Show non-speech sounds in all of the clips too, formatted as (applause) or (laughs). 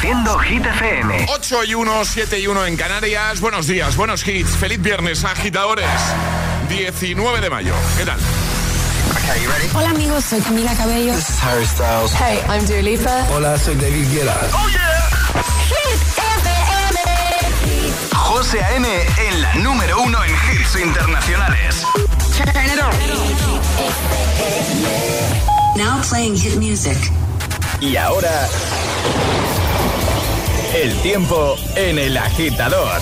Reproduciendo Hit FM. 8 y 1, 7 y 1 en Canarias. Buenos días, buenos hits. Feliz viernes, agitadores. 19 de mayo. ¿Qué tal? Okay, you ready? Hola amigos, soy Camila Cabello. This is Harry Styles. Hey, I'm Dua Lipa. Hola, soy David Guetta. Oh yeah. Hit FM. José A.M. en la número uno en hits internacionales. Turn it on. Now playing hit music. Y ahora el tiempo en el agitador.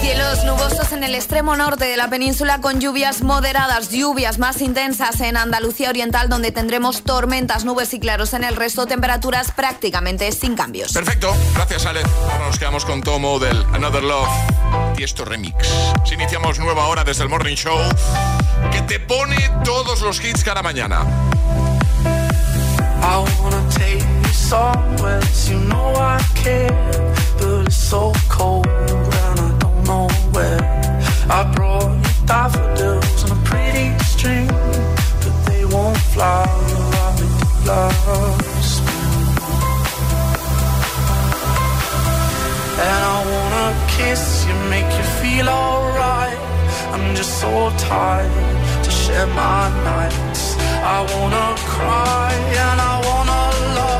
Cielos nubosos en el extremo norte de la península con lluvias moderadas, lluvias más intensas en Andalucía Oriental donde tendremos tormentas, nubes y claros en el resto, temperaturas prácticamente sin cambios. Perfecto, gracias Ale. Ahora nos quedamos con Tomo del Another Love y esto remix. Si iniciamos nueva hora desde el Morning Show que te pone todos los hits cada mañana. I wanna take you somewhere, you know I care, but it's so cold and I don't know where. I brought you daffodils on a pretty string, but they won't fly like love And I wanna kiss you, make you feel alright. I'm just so tired to share my nights. I wanna cry and I wanna love,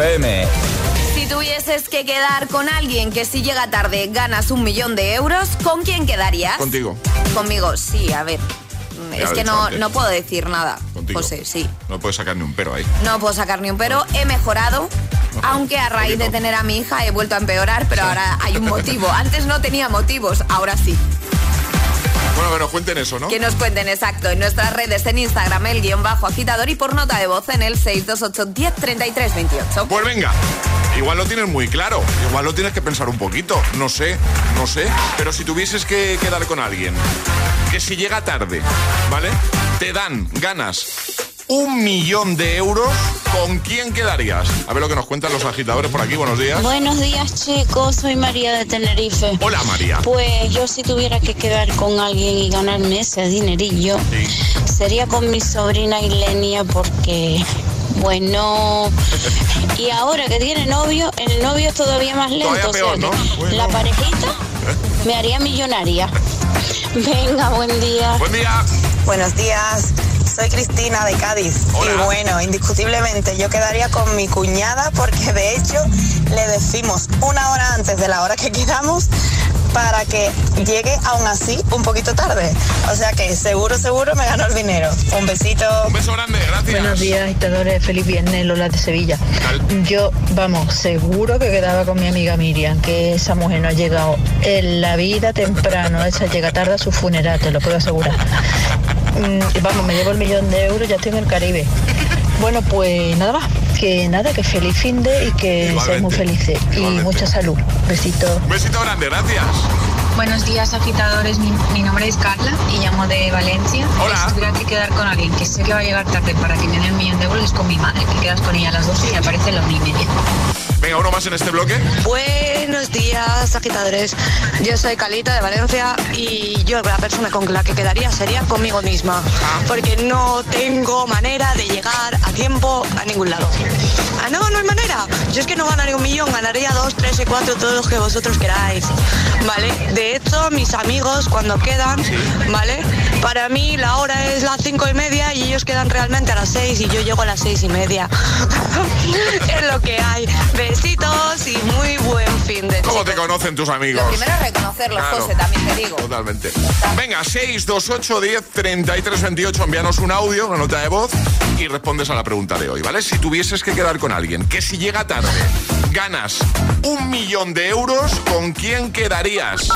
FM. Si tuvieses que quedar con alguien que si llega tarde ganas un millón de euros, ¿con quién quedarías? Contigo. Conmigo, sí, a ver. Ya es que no, no puedo decir nada, Contigo. José, sí. No puedes sacar ni un pero ahí. No puedo sacar ni un pero. He mejorado, aunque a raíz de tener a mi hija he vuelto a empeorar, pero ahora hay un (laughs) motivo. Antes no tenía motivos, ahora sí. Bueno, que nos cuenten eso, ¿no? Que nos cuenten exacto en nuestras redes, en Instagram, el guion bajo agitador y por nota de voz en el 628 10 33 28. Pues venga, igual lo tienes muy claro, igual lo tienes que pensar un poquito, no sé, no sé, pero si tuvieses que quedar con alguien, que si llega tarde, ¿vale? Te dan ganas un millón de euros, ¿con quién quedarías? A ver lo que nos cuentan los agitadores por aquí, buenos días. Buenos días chicos, soy María de Tenerife. Hola María. Pues yo si tuviera que quedar con alguien y ganarme ese dinerillo, sería con mi sobrina Ilenia porque, bueno, y ahora que tiene novio, el novio es todavía más lento. Todavía o sea peor, que ¿no? Bueno. La parejita me haría millonaria. (laughs) Venga, buen día. Buen día. Buenos días, soy Cristina de Cádiz. Hola. Y bueno, indiscutiblemente yo quedaría con mi cuñada porque de hecho le decimos una hora antes de la hora que quedamos para que llegue aún así un poquito tarde. O sea que seguro, seguro me gano el dinero. Un besito. Un beso grande, gracias. Buenos días, agitadores. Feliz viernes, Lola de Sevilla. Yo, vamos, seguro que quedaba con mi amiga Miriam, que esa mujer no ha llegado en la vida temprano. Esa llega tarde a su funeral, te lo puedo asegurar. Mm, vamos, me llevo el millón de euros, ya estoy en el Caribe. Bueno, pues nada más. Que nada, que feliz fin de y que seáis muy felices. Y mucha salud. Besito. Un besito grande, gracias. Buenos días, agitadores. Mi, mi nombre es Carla y llamo de Valencia. Hola. Si tuviera que quedar con alguien que sé que va a llegar tarde para que me dé un millón de euros es con mi madre, que quedas con ella a las 12 y aparece la una y media. Venga, uno más en este bloque. Buenos días, agitadores. Yo soy Calita de Valencia y yo la persona con la que quedaría sería conmigo misma, porque no tengo manera de llegar a tiempo a ningún lado. Ah, no, no hay manera. Yo es que no ganaría un millón, ganaría dos, tres y cuatro, todos los que vosotros queráis. ¿Vale? De hecho, mis amigos cuando quedan, ¿vale? Para mí la hora es las cinco y media y ellos quedan realmente a las seis y yo llego a las seis y media. (laughs) es lo que hay. Besitos y muy buen fin de ¿Cómo te conocen tus amigos? Lo primero es reconocerlos, Claro. José, también te digo. Totalmente. Venga, 628 10 33 28, envíanos un audio, una nota de voz y respondes a la pregunta de hoy, ¿vale? Si tuvieses que quedar con alguien que si llega tarde ganas un millón de euros, ¿con quién quedarías?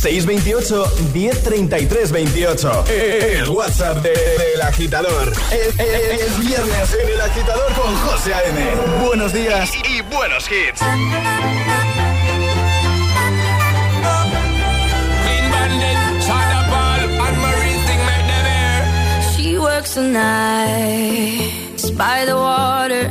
628 1033 28. El WhatsApp de- del agitador. Es, es- es viernes en el agitador con José A.M. Buenos días y buenos hits. She works the nights by the water.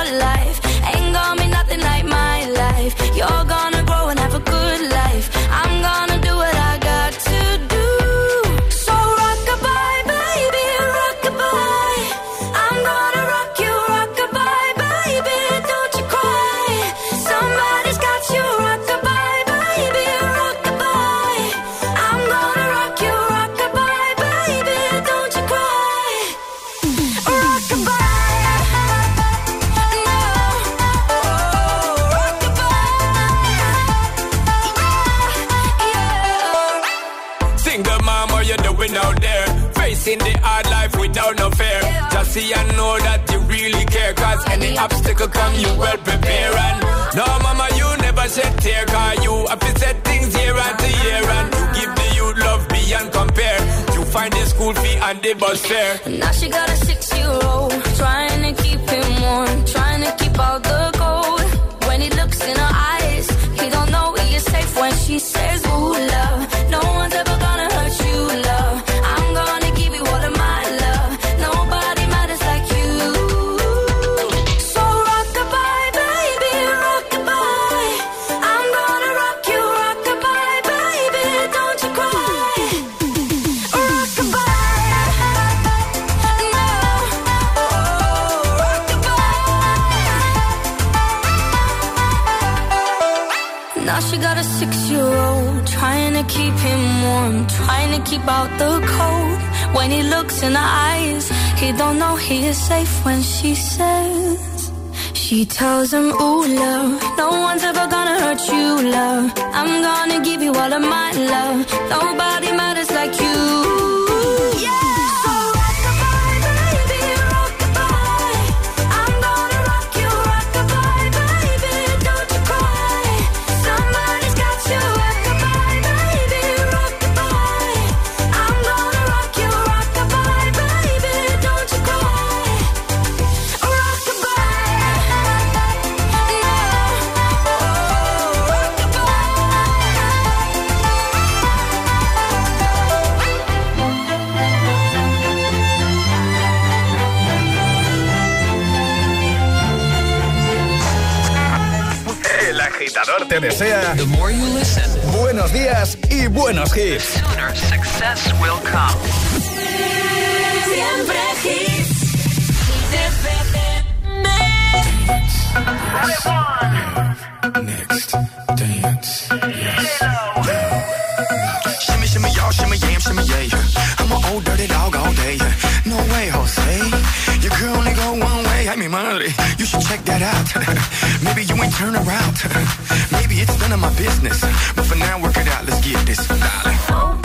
obstacle come, you well prepare. And no, mama, you never shed tear. Cause you have to set things year after year. And you give the youth love beyond compare. You find the school fee and the bus fare. Now she got a six-year-old trying to keep him warm, trying to keep out the safe when she says. She tells him, Ooh, love, no one's ever gonna hurt you, love. I'm gonna give you all of my love. Nobody te desea The more you listen, buenos días y buenos hits. Sooner success will come. Siempre hits. Next, dance, yes. Shimmy, shimmy, y'all, shimmy, yam, shimmy, yeah. I'm an old dirty dog all day. No way, Jose. Your girl only go one way. I mean, money. You should check that out. (laughs) Ain't turn around. (laughs) Maybe it's none of my business. But for now, work it out. Let's get this, darling.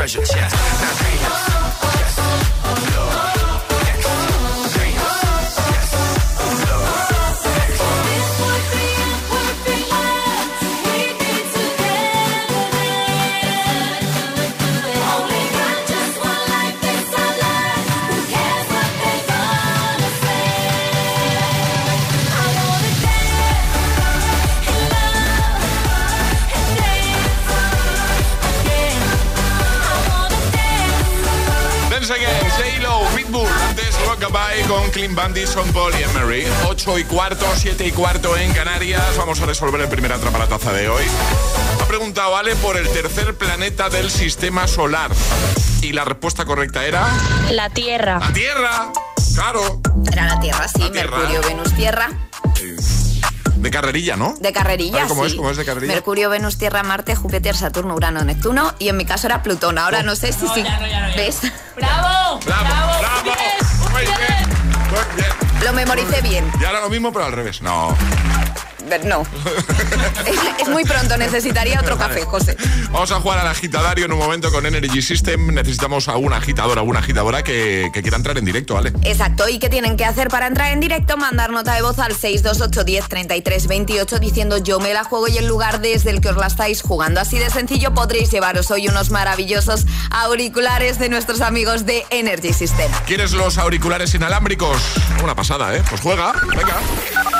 Treasure chest. Now Clean Bandit, Son Paul y Emery. 8 y cuarto, 7 y cuarto en Canarias. Vamos a resolver el primer atrapalataza de hoy. Ha preguntado Ale por el tercer planeta del sistema solar. Y la respuesta correcta era... La Tierra. ¡La Tierra! ¡Claro! Era la Tierra, sí. La Tierra. Mercurio, Venus, Tierra. De carrerilla, ¿no? De carrerilla, ¿cómo sí. es? ¿Cómo es de carrerilla? Mercurio, Venus, Tierra, Marte, Júpiter, Saturno, Urano, Neptuno. Y en mi caso era Plutón. Ahora no sé si sí. ¿Ves? ¡Bravo! ¡Bravo! ¡Bravo! Muy bien. Lo memoricé bien. Y ahora lo mismo, pero al revés. No. No. es, es muy pronto, necesitaría otro café, José. Vamos a jugar al agitadario en un momento con Energy System. Necesitamos a un agitador, a una agitadora que, que quiera entrar en directo, ¿vale? Exacto, ¿y qué tienen que hacer para entrar en directo? Mandar nota de voz al 628 10 33 28 diciendo yo me la juego y el lugar desde el que os la estáis jugando. Así de sencillo podréis llevaros hoy unos maravillosos auriculares de nuestros amigos de Energy System. ¿Quieres los auriculares inalámbricos? Una pasada, ¿eh? Pues juega, venga.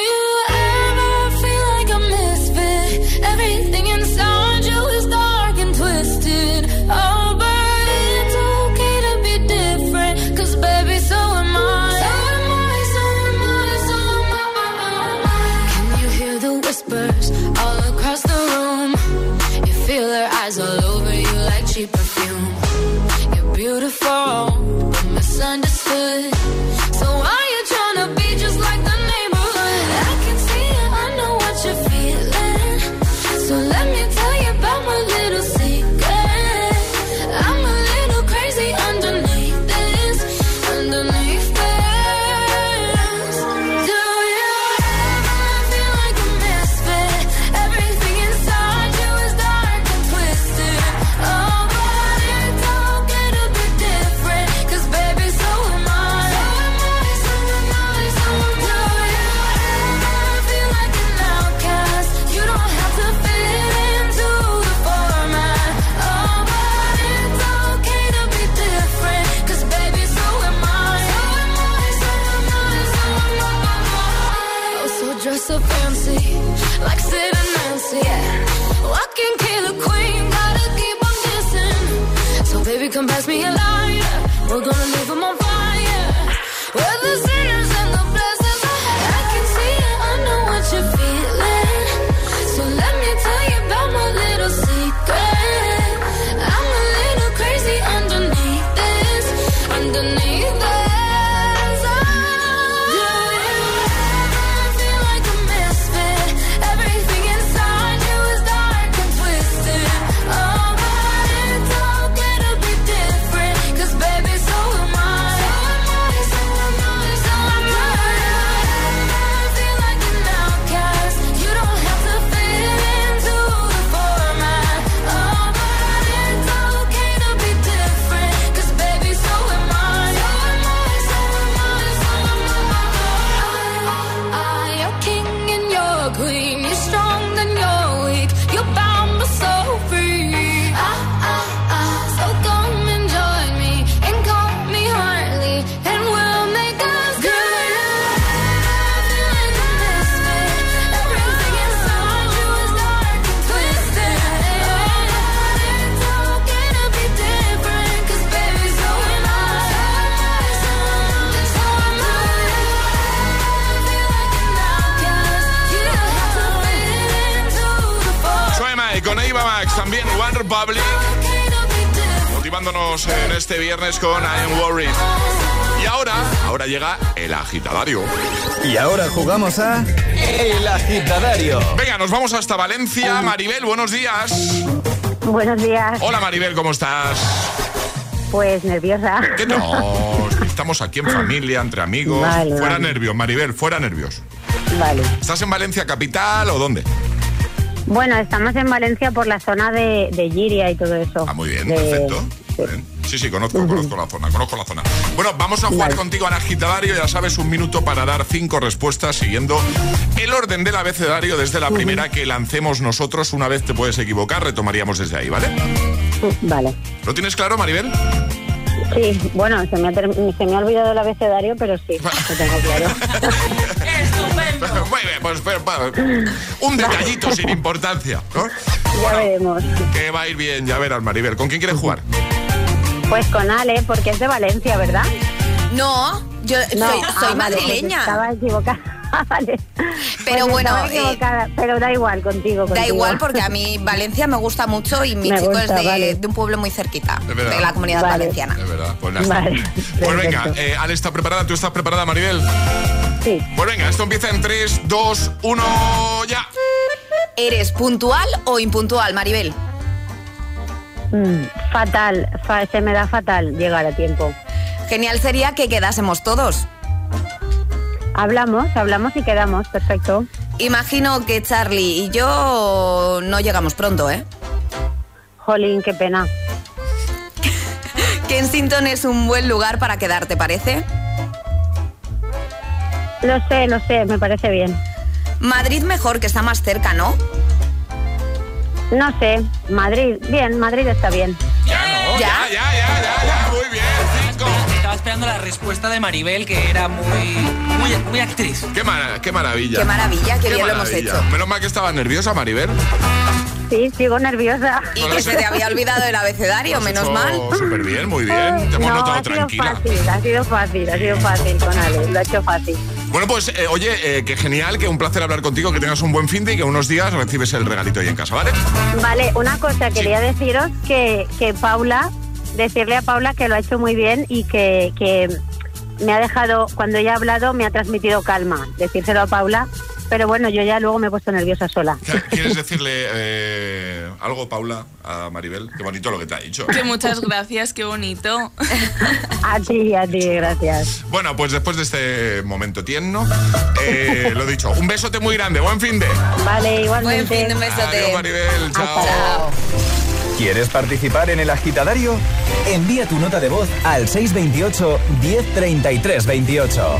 so fancy, like Sid and Nancy. Yeah. Walking killer queen, gotta keep on kissing. So baby, come pass me a lighter. We're gonna en este viernes con I Am Worried. Y ahora, ahora llega el agitadario. Y ahora jugamos a El Agitadario. Venga, nos vamos hasta Valencia. Maribel, buenos días. Buenos días. Hola Maribel, ¿cómo estás? Pues nerviosa. ¿Qué no? Estamos aquí en familia, entre amigos. Vale, fuera vale. nervios, Maribel, fuera nervios. Vale. ¿Estás en Valencia capital o dónde? Bueno, estamos en Valencia por la zona de, de Giria y todo eso. Ah, muy bien, De- perfecto. Sí, sí, conozco, conozco la zona, conozco la zona. Bueno, vamos a jugar Vale. contigo al agitadario, ya sabes, un minuto para dar cinco respuestas siguiendo el orden del abecedario desde la primera que lancemos nosotros. Una vez te puedes equivocar, retomaríamos desde ahí, ¿vale? Vale. ¿Lo tienes claro, Maribel? Sí, bueno, se me, ha se me ha olvidado el abecedario, pero sí, lo tengo claro. Muy bien, pues pero, un detallito sin importancia, ¿no? ya veremos. Que va a ir bien, ya verás, Maribel. ¿Con quién quieres jugar? Pues con Ale, porque es de Valencia, ¿verdad? No, yo soy, No, soy ah, pues madrileña. estaba equivocada. (laughs) Vale. Pero Pues bueno, eh, pero da igual contigo. Da contigo. igual porque a mí (laughs) Valencia me gusta mucho y mi Me chico gusta, es de, vale. de un pueblo muy cerquita, de la comunidad Vale. valenciana. Es verdad, pues nada. Vale, Pues venga, eh, Ale está preparada, ¿tú estás preparada, Maribel? Sí. Pues venga, esto empieza en 3, 2, 1, ya. ¿Eres puntual o impuntual, Maribel? Mm, fatal, fa- se me da fatal llegar a tiempo. Genial sería que quedásemos todos. Hablamos, hablamos y quedamos, perfecto. Imagino que Charlie y yo no llegamos pronto, ¿eh? Jolín, qué pena. (laughs) Kensington es un buen lugar para quedarte, ¿parece? Lo sé, lo sé, me parece bien. Madrid mejor, que está más cerca, ¿no? No sé, Madrid, bien, Madrid está bien. Ya, no, ya, ya, ya, ya, ya, muy bien, cinco. Estaba esperando la respuesta de Maribel, que era muy, muy, muy actriz. Qué, mara- qué maravilla. Qué maravilla, qué bien lo hemos hecho. Menos mal que estaba nerviosa, Maribel. Sí, sigo nerviosa. Y que se te había olvidado el abecedario, menos mal. Súper bien, muy bien. Te hemos no, notado ha sido tranquila. fácil, ha sido fácil, ha sido fácil con Ale, lo ha hecho fácil. Bueno, pues eh, oye, eh, qué genial, que un placer hablar contigo, que tengas un buen fin de y que unos días recibes el regalito ahí en casa, ¿vale? Vale, una cosa, quería deciros que, que Paula, decirle a Paula que lo ha hecho muy bien y que, que me ha dejado, cuando ella ha hablado, me ha transmitido calma. Decírselo a Paula, pero bueno, yo ya luego me he puesto nerviosa sola. ¿Quieres decirle eh, algo, Paula, a Maribel? Qué bonito lo que te ha dicho. Que muchas gracias, qué bonito. (laughs) A ti, a ti, gracias. Bueno, pues después de este momento tierno, eh, lo dicho, un besote muy grande, buen fin de. Vale, igualmente. Buen fin de besote. Adiós, Maribel, chao. ¿Quieres participar en el agitadario? Envía tu nota de voz al 628 1033 28.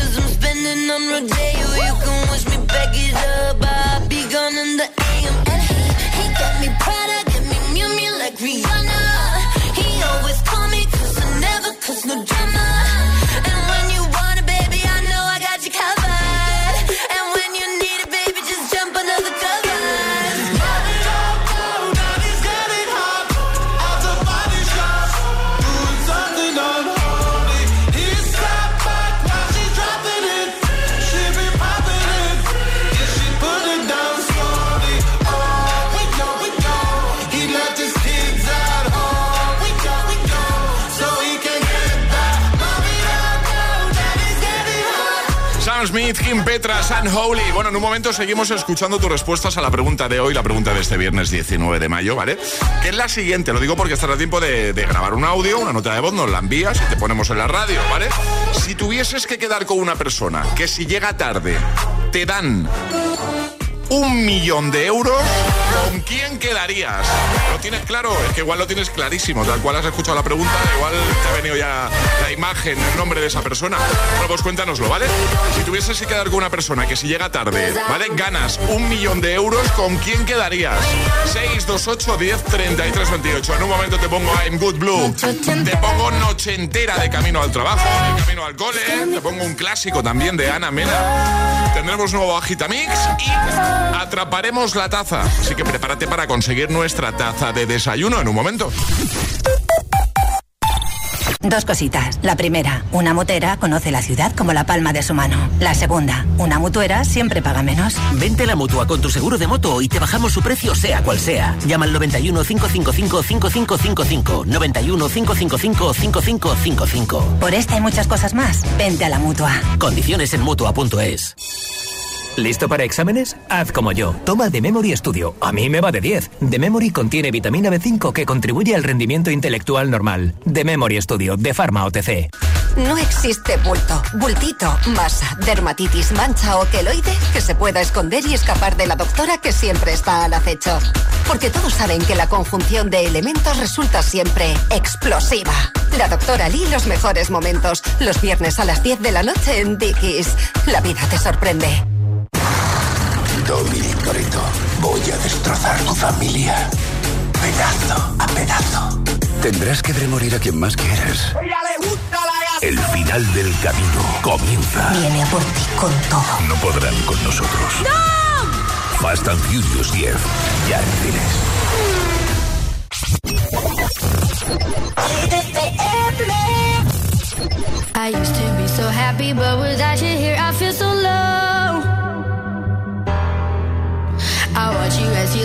Petra, San Holy. Bueno, en un momento seguimos escuchando tus respuestas a la pregunta de hoy, la pregunta de este viernes 19 de mayo, ¿vale? Que es la siguiente, lo digo porque estará tiempo de, grabar un audio, una nota de voz, nos la envías y te ponemos en la radio, ¿vale? Si tuvieses que quedar con una persona que si llega tarde te dan un millón de euros, ¿con quién quedarías? ¿Lo tienes claro? Es que igual lo tienes clarísimo, tal cual has escuchado la pregunta, igual te ha venido ya la imagen, el nombre de esa persona. Bueno, pues cuéntanoslo, ¿vale? Si tuvieses que quedar con una persona que si llega tarde, ¿vale? Ganas un millón de euros, ¿con quién quedarías? 628 10 33 28. En un momento te pongo I'm Good Blue, te pongo Noche entera de camino al trabajo, de camino al cole, te pongo un clásico también de Ana Mena. Tendremos nuevo Agitamix y atraparemos la taza. Así que prepárate para conseguir nuestra taza de desayuno en un momento. Dos cositas. La primera, una motera conoce la ciudad como la palma de su mano. La segunda, una mutuera siempre paga menos. Vente a la mutua con tu seguro de moto y te bajamos su precio sea cual sea. Llama al 91 555 5555. 91 555 5555. Por esta y muchas cosas más, vente a la mutua. Condiciones en mutua.es. ¿Listo para exámenes? Haz como yo. Toma The Memory Studio. A mí me va de 10. The Memory contiene vitamina B5 que contribuye al rendimiento intelectual normal. The Memory Studio, de Pharma OTC. No existe bulto, bultito, masa, dermatitis, mancha o queloide que se pueda esconder y escapar de la doctora que siempre está al acecho. Porque todos saben que la conjunción de elementos resulta siempre explosiva. La doctora Lee los mejores momentos. Los viernes a las 10 de la noche en Dickies. La vida te sorprende. Dominic Toretto, voy a destrozar tu familia. Pedazo a pedazo. Tendrás que ver morir a quien más quieres. El final del camino comienza. Viene a por ti con todo. No podrán con nosotros. ¡No! Fast and Furious 10. Ya en cines. I used to be so happy, but without you here, I feel so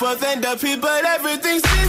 people than the people, everything's.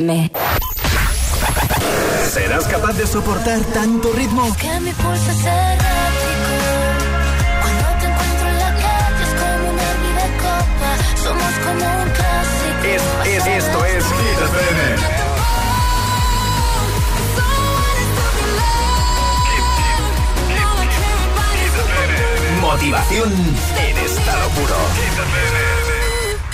FM. ¿Serás capaz de soportar tanto ritmo? Que mi pulso es errático. Cuando te encuentro en la calle es como una herida copa. Somos como un clásico. Es, es, esto es Hit FM. Motivación en estado puro.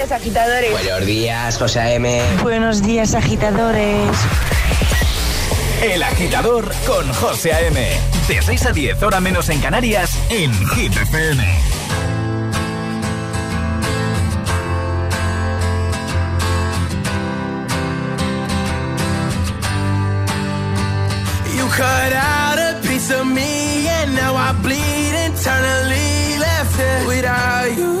agitadores. Buenos días, José A.M. Buenos días, agitadores. El agitador con José A.M. De 6 a 10, hora menos en Canarias, en Hit FM. You cut out a piece of me, and now I bleed internally. Left it without you,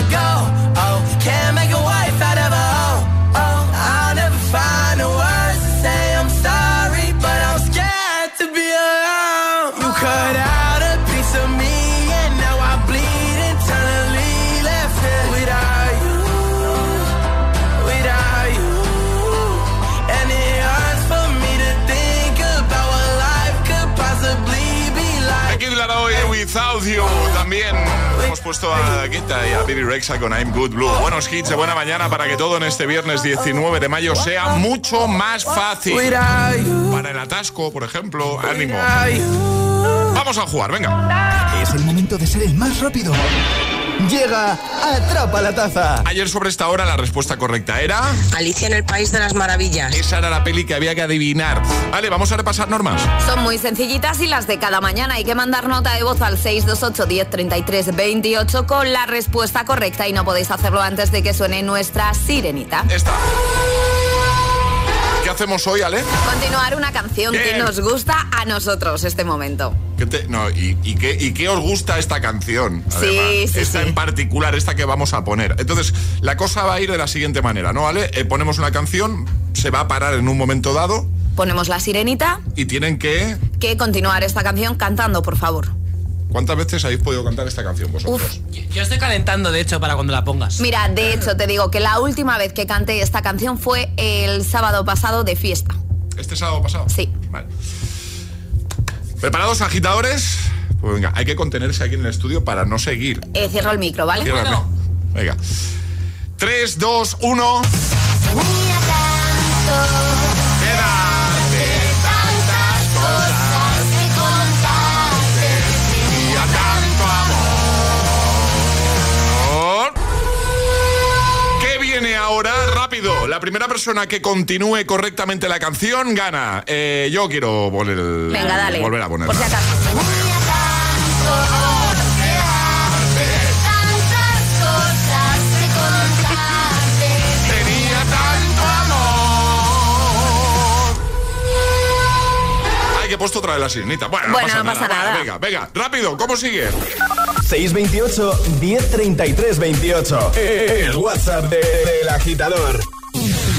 a Guita y a Billy Rexa con I'm Good Blue. Buenos hits de buena mañana para que todo en este viernes 19 de mayo sea mucho más fácil. Para el atasco, por ejemplo, ánimo. Vamos a jugar, venga. Es el momento de ser el más rápido. Llega Atrapa la Taza. Ayer sobre esta hora la respuesta correcta era... Alicia en el País de las Maravillas. Esa era la peli que había que adivinar. Vale, vamos a repasar normas. Son muy sencillitas y las de cada mañana. Hay que mandar nota de voz al 628 10 33 28 con la respuesta correcta y no podéis hacerlo antes de que suene nuestra sirenita. Esta. ¿Qué hacemos hoy, Ale? Continuar una canción que nos gusta a nosotros este momento. ¿Qué te- no, y, y qué, ¿Y qué os gusta esta canción? Sí, sí, Esta sí. en particular, esta que vamos a poner. Entonces, la cosa va a ir de la siguiente manera, ¿no, Ale? Eh, ponemos una canción, se va a parar en un momento dado Ponemos la sirenita, y tienen que... que continuar esta canción cantando, por favor. ¿Cuántas veces habéis podido cantar esta canción vosotros? Yo estoy calentando, de hecho, para cuando la pongas. Mira, de hecho te digo que la última vez que canté esta canción fue el sábado pasado de fiesta. ¿Este sábado pasado? Sí. Vale. ¿Preparados, agitadores? Pues venga, hay que contenerse aquí en el estudio para no seguir. Eh, cierro el micro, ¿vale? Ciérrame. Venga. 3, 2, 1. ¿Qué La primera persona que continúe correctamente la canción gana. Eh, yo quiero volver, Venga, dale. volver a ponerla. Por si acaso. Tenía tanto amor. Ay, que he puesto otra vez la sirenita. Bueno, no Bueno, pasa, no pasa nada. nada. Venga, venga, rápido, ¿cómo sigue? 628 1033 28. El WhatsApp de- del agitador.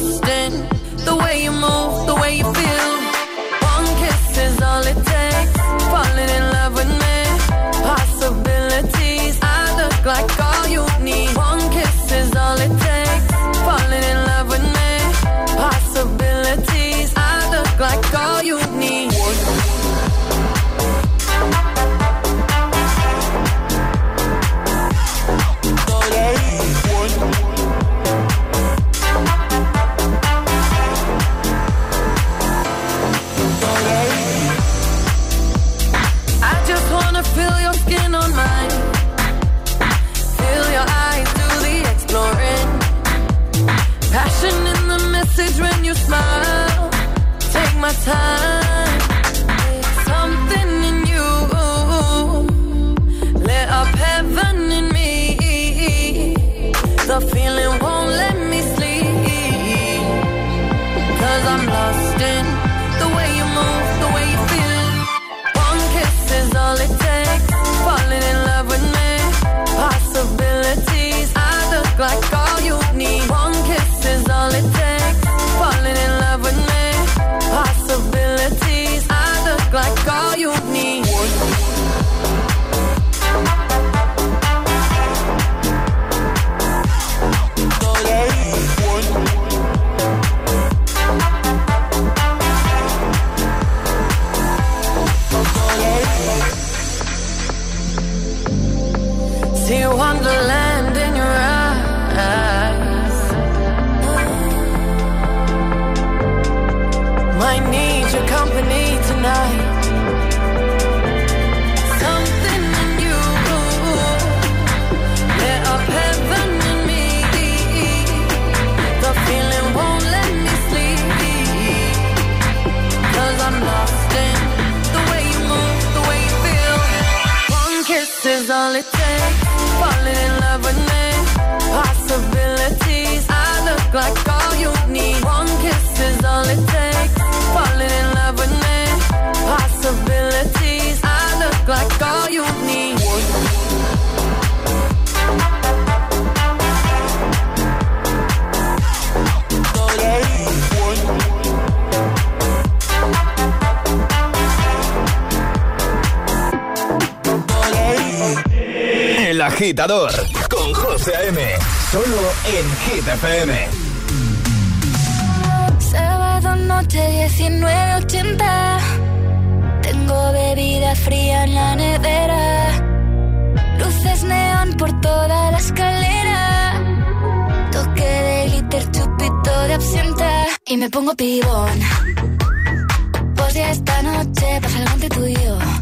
The way you move, the way you feel. See wonderland in your eyes. Might need your company tonight. Agitador con José A.M. Solo en Hit FM. Sábado noche 19.80 Tengo bebida fría en la nevera. Luces neón por toda la escalera. Toque de glitter, chupito de absenta. Y me pongo pibón. Pues ya esta noche pasa algo entre tú y yo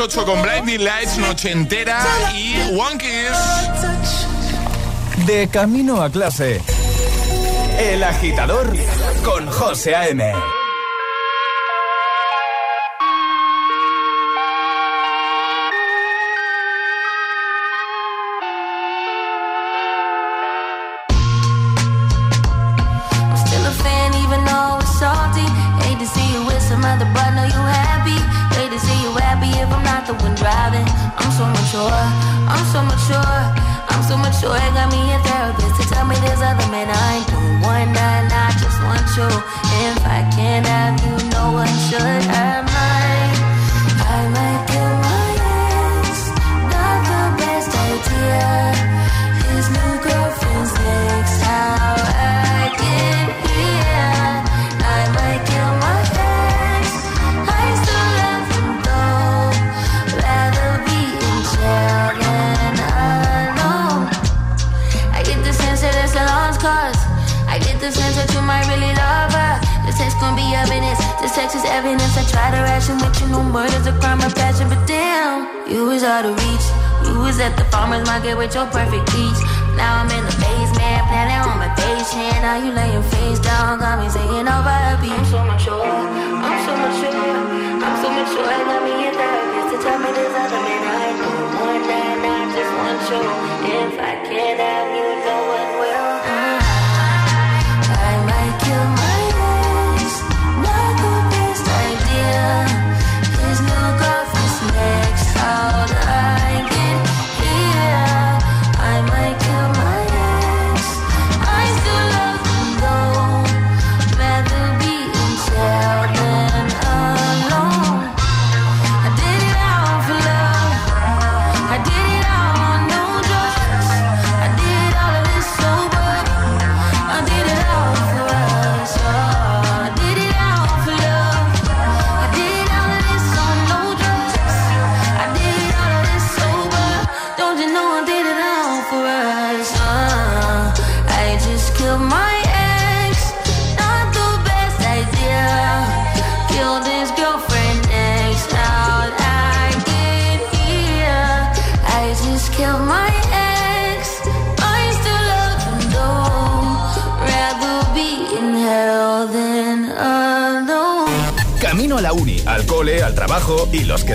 8 con Blinding Lights, noche entera y One Kiss. De camino a clase, El Agitador con José A.M.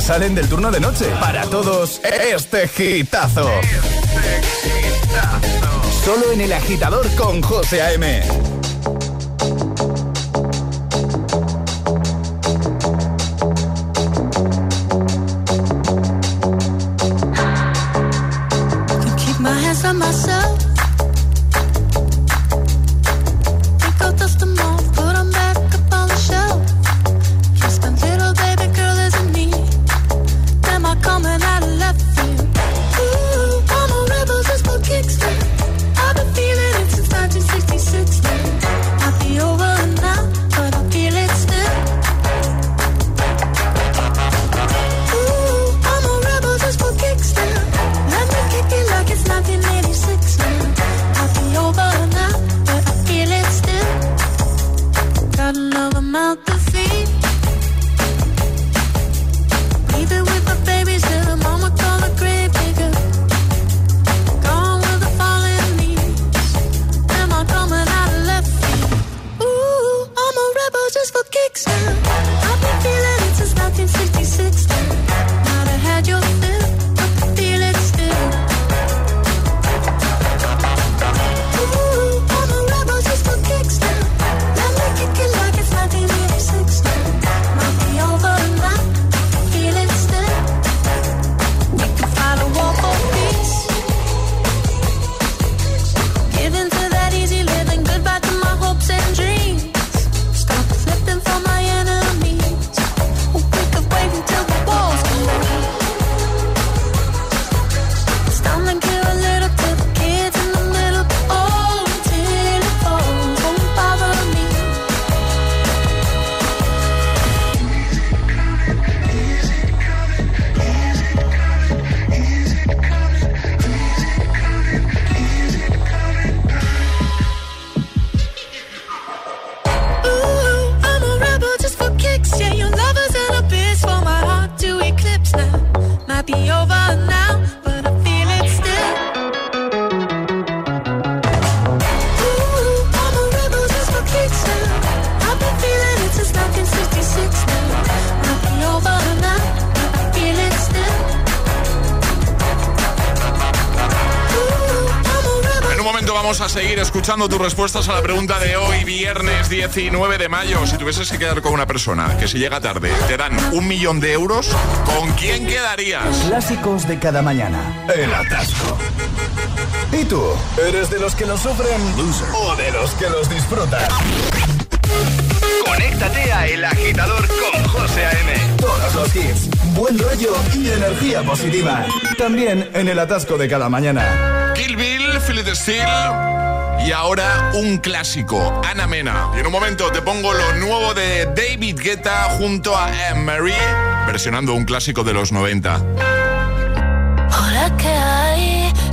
salen del turno de noche. Para todos, este gitazo. Este gitazo. Solo en el agitador con José A.M. escuchando tus respuestas a la pregunta de hoy, viernes 19 de mayo. Si tuvieses que quedar con una persona que si llega tarde te dan un millón de euros, ¿con quién quedarías? Clásicos de cada mañana. El atasco. ¿Y tú? ¿Eres de los que lo sufren o de los que los disfrutan? Conéctate a El Agitador con José A.M. Todos los hits, buen rollo y energía positiva. También en el atasco de cada mañana. Kill Philip Steele. Y ahora un clásico, Ana Mena. Y en un momento te pongo lo nuevo de David Guetta junto a Anne Marie, versionando un clásico de los 90. Hola, ¿qué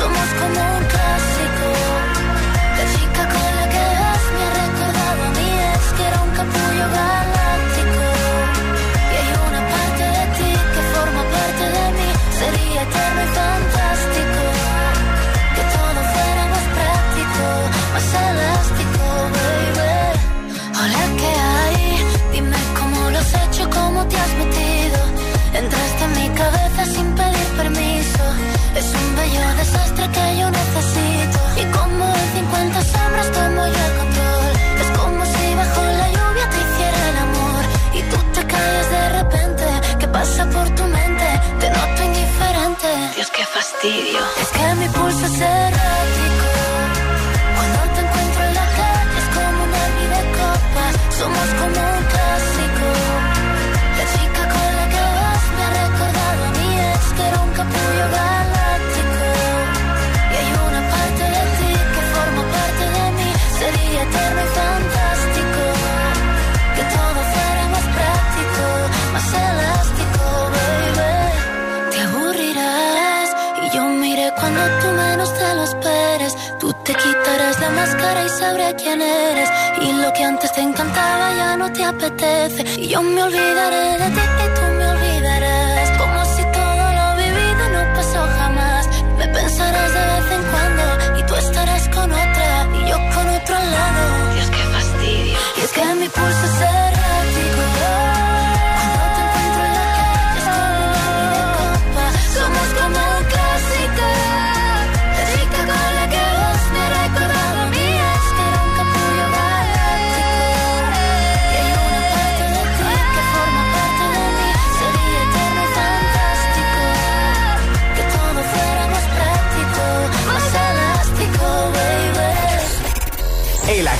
Somos como un clásico. La chica con la que vas me ha recordado a mí es que era un capullo galáctico. Y hay una parte de ti que forma parte de mí. Sería eterno y fantástico. Que todo fuera más práctico, más elástico, baby. Hola, ¿qué hay? Dime cómo lo has hecho, cómo te has metido. Entraste en mi cabeza sin pedir permiso desastre que yo necesito. Y como en 50 sombras tomo yo el control. Es como si bajo la lluvia te hiciera el amor. Y tú te callas de repente. ¿Qué pasa por tu mente? Te noto indiferente. Dios, qué fastidio. Es que mi pulso es errático y yo me olvidaré de ti.